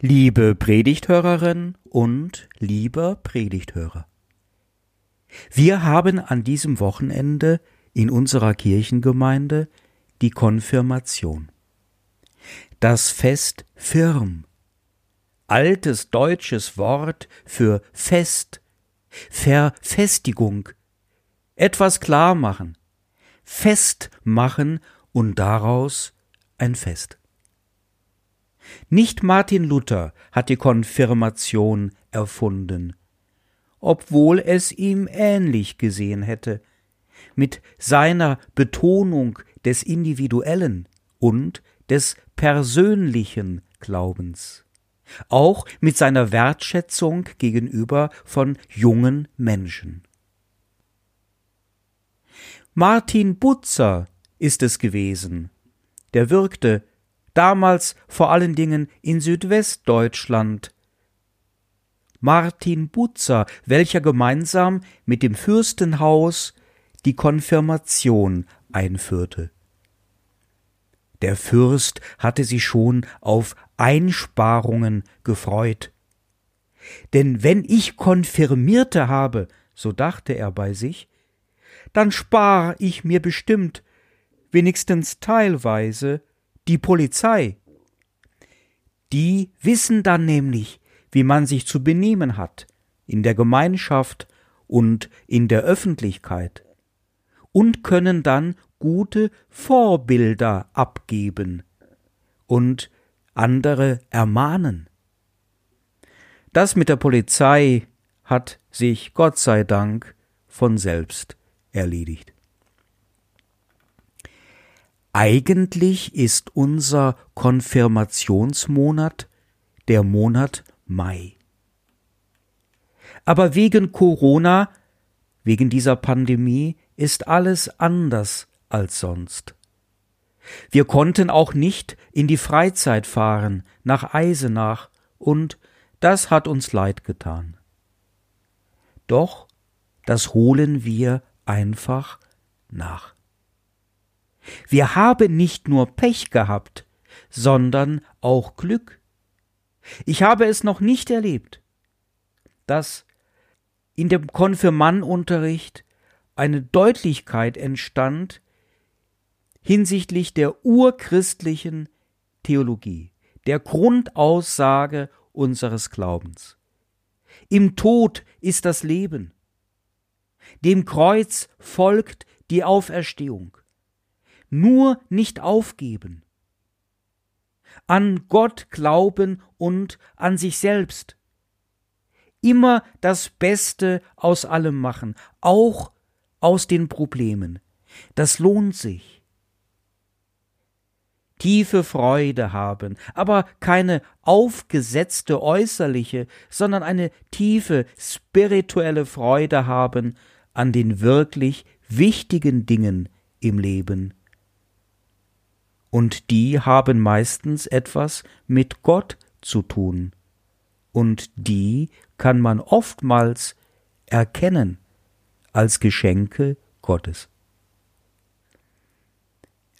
Liebe Predigthörerin und lieber Predigthörer. Wir haben an diesem Wochenende in unserer Kirchengemeinde die Konfirmation. Das Fest Firm. Altes deutsches Wort für Fest, Verfestigung, etwas klar machen, festmachen und daraus ein Fest. Nicht Martin Luther hat die Konfirmation erfunden, obwohl es ihm ähnlich gesehen hätte, mit seiner Betonung des individuellen und des persönlichen Glaubens, auch mit seiner Wertschätzung gegenüber von jungen Menschen. Martin Butzer ist es gewesen, der wirkte damals vor allen Dingen in Südwestdeutschland. Martin Butzer, welcher gemeinsam mit dem Fürstenhaus die Konfirmation einführte. Der Fürst hatte sich schon auf Einsparungen gefreut. Denn wenn ich Konfirmierte habe, so dachte er bei sich, dann spar ich mir bestimmt, wenigstens teilweise, die Polizei. Die wissen dann nämlich, wie man sich zu benehmen hat, in der Gemeinschaft und in der Öffentlichkeit, und können dann gute Vorbilder abgeben und andere ermahnen. Das mit der Polizei hat sich Gott sei Dank von selbst erledigt. Eigentlich ist unser Konfirmationsmonat der Monat Mai. Aber wegen Corona, wegen dieser Pandemie, ist alles anders als sonst. Wir konnten auch nicht in die Freizeit fahren, nach Eisenach, und das hat uns leid getan. Doch das holen wir einfach nach. Wir haben nicht nur Pech gehabt, sondern auch Glück. Ich habe es noch nicht erlebt, dass in dem Konfirmannunterricht eine Deutlichkeit entstand hinsichtlich der urchristlichen Theologie, der Grundaussage unseres Glaubens. Im Tod ist das Leben. Dem Kreuz folgt die Auferstehung nur nicht aufgeben. An Gott glauben und an sich selbst. Immer das Beste aus allem machen, auch aus den Problemen. Das lohnt sich. Tiefe Freude haben, aber keine aufgesetzte äußerliche, sondern eine tiefe spirituelle Freude haben an den wirklich wichtigen Dingen im Leben und die haben meistens etwas mit Gott zu tun, und die kann man oftmals erkennen als Geschenke Gottes.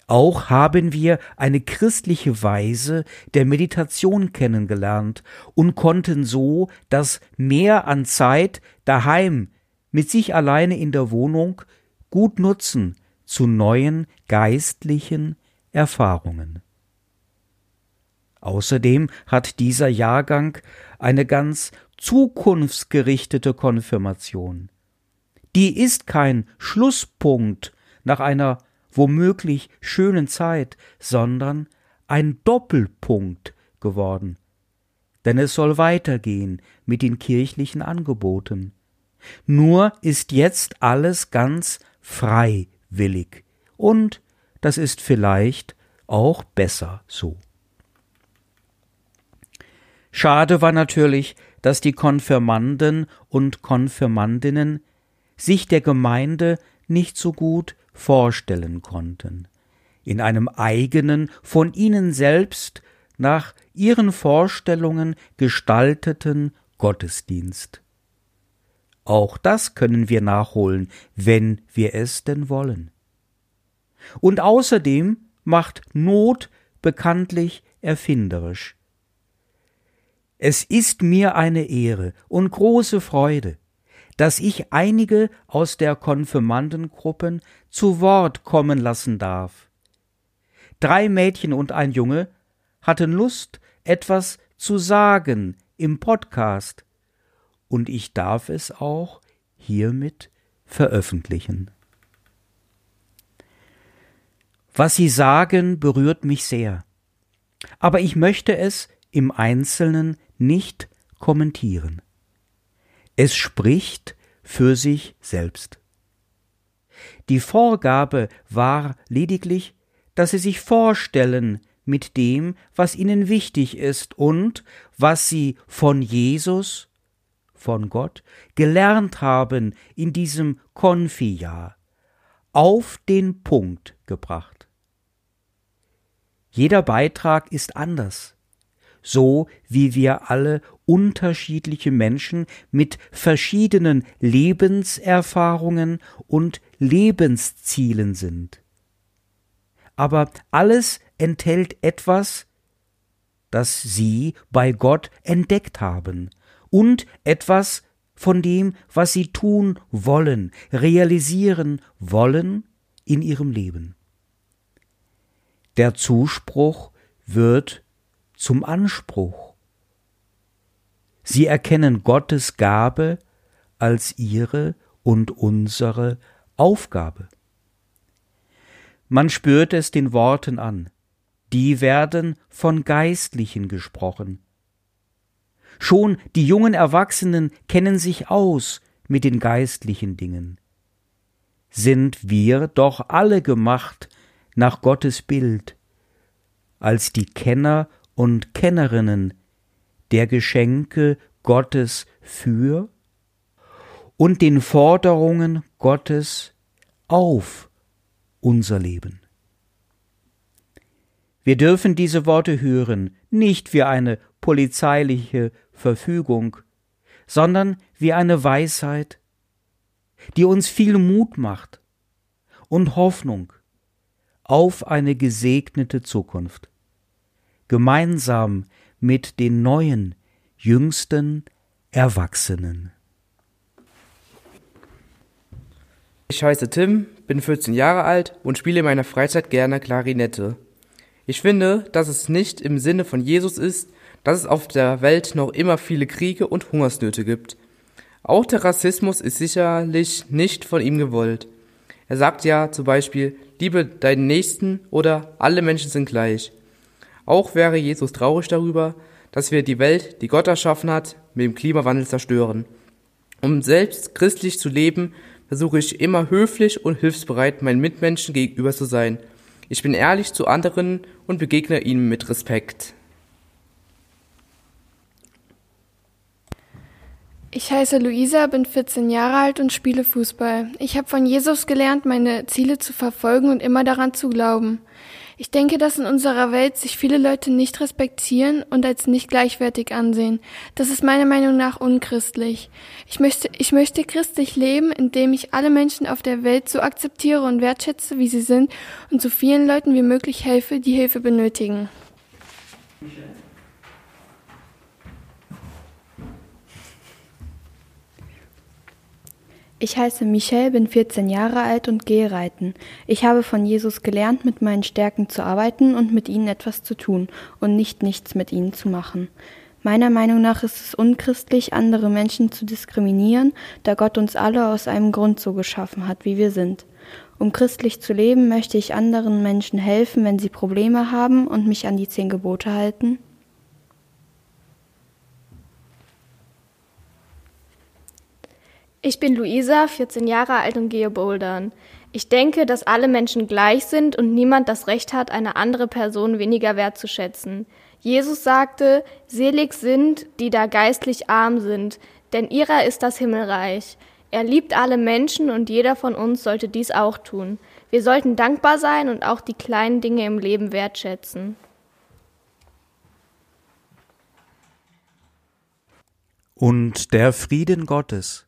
Auch haben wir eine christliche Weise der Meditation kennengelernt und konnten so das Mehr an Zeit daheim mit sich alleine in der Wohnung gut nutzen zu neuen geistlichen Erfahrungen. Außerdem hat dieser Jahrgang eine ganz zukunftsgerichtete Konfirmation. Die ist kein Schlusspunkt nach einer womöglich schönen Zeit, sondern ein Doppelpunkt geworden. Denn es soll weitergehen mit den kirchlichen Angeboten. Nur ist jetzt alles ganz freiwillig und das ist vielleicht auch besser so. Schade war natürlich, dass die Konfirmanden und Konfirmandinnen sich der Gemeinde nicht so gut vorstellen konnten, in einem eigenen, von ihnen selbst nach ihren Vorstellungen gestalteten Gottesdienst. Auch das können wir nachholen, wenn wir es denn wollen. Und außerdem macht Not bekanntlich erfinderisch. Es ist mir eine Ehre und große Freude, dass ich einige aus der Konfirmandengruppen zu Wort kommen lassen darf. Drei Mädchen und ein Junge hatten Lust, etwas zu sagen im Podcast, und ich darf es auch hiermit veröffentlichen. Was Sie sagen, berührt mich sehr, aber ich möchte es im Einzelnen nicht kommentieren. Es spricht für sich selbst. Die Vorgabe war lediglich, dass Sie sich vorstellen mit dem, was Ihnen wichtig ist und was Sie von Jesus, von Gott, gelernt haben in diesem Konfi-Jahr, auf den Punkt gebracht. Jeder Beitrag ist anders so wie wir alle unterschiedliche Menschen mit verschiedenen Lebenserfahrungen und Lebenszielen sind. Aber alles enthält etwas, das Sie bei Gott entdeckt haben und etwas von dem, was Sie tun wollen, realisieren wollen in Ihrem Leben. Der Zuspruch wird zum Anspruch. Sie erkennen Gottes Gabe als ihre und unsere Aufgabe. Man spürt es den Worten an, die werden von Geistlichen gesprochen. Schon die jungen Erwachsenen kennen sich aus mit den geistlichen Dingen. Sind wir doch alle gemacht nach Gottes Bild, als die Kenner und Kennerinnen der Geschenke Gottes für und den Forderungen Gottes auf unser Leben. Wir dürfen diese Worte hören, nicht wie eine polizeiliche Verfügung, sondern wie eine Weisheit, die uns viel Mut macht und Hoffnung auf eine gesegnete Zukunft gemeinsam mit den neuen, jüngsten Erwachsenen. Ich heiße Tim, bin 14 Jahre alt und spiele in meiner Freizeit gerne Klarinette. Ich finde, dass es nicht im Sinne von Jesus ist, dass es auf der Welt noch immer viele Kriege und Hungersnöte gibt. Auch der Rassismus ist sicherlich nicht von ihm gewollt. Er sagt ja zum Beispiel, liebe deinen Nächsten oder alle Menschen sind gleich. Auch wäre Jesus traurig darüber, dass wir die Welt, die Gott erschaffen hat, mit dem Klimawandel zerstören. Um selbst christlich zu leben, versuche ich immer höflich und hilfsbereit meinen Mitmenschen gegenüber zu sein. Ich bin ehrlich zu anderen und begegne ihnen mit Respekt. Ich heiße Luisa, bin 14 Jahre alt und spiele Fußball. Ich habe von Jesus gelernt, meine Ziele zu verfolgen und immer daran zu glauben. Ich denke, dass in unserer Welt sich viele Leute nicht respektieren und als nicht gleichwertig ansehen. Das ist meiner Meinung nach unchristlich. Ich möchte, ich möchte christlich leben, indem ich alle Menschen auf der Welt so akzeptiere und wertschätze, wie sie sind und so vielen Leuten wie möglich helfe, die Hilfe benötigen. Ich heiße Michelle, bin 14 Jahre alt und gehe reiten. Ich habe von Jesus gelernt, mit meinen Stärken zu arbeiten und mit ihnen etwas zu tun und nicht nichts mit ihnen zu machen. Meiner Meinung nach ist es unchristlich, andere Menschen zu diskriminieren, da Gott uns alle aus einem Grund so geschaffen hat, wie wir sind. Um christlich zu leben, möchte ich anderen Menschen helfen, wenn sie Probleme haben und mich an die zehn Gebote halten. Ich bin Luisa, 14 Jahre alt und gehe bouldern. Ich denke, dass alle Menschen gleich sind und niemand das Recht hat, eine andere Person weniger wertzuschätzen. Jesus sagte, selig sind, die da geistlich arm sind, denn ihrer ist das Himmelreich. Er liebt alle Menschen und jeder von uns sollte dies auch tun. Wir sollten dankbar sein und auch die kleinen Dinge im Leben wertschätzen. Und der Frieden Gottes,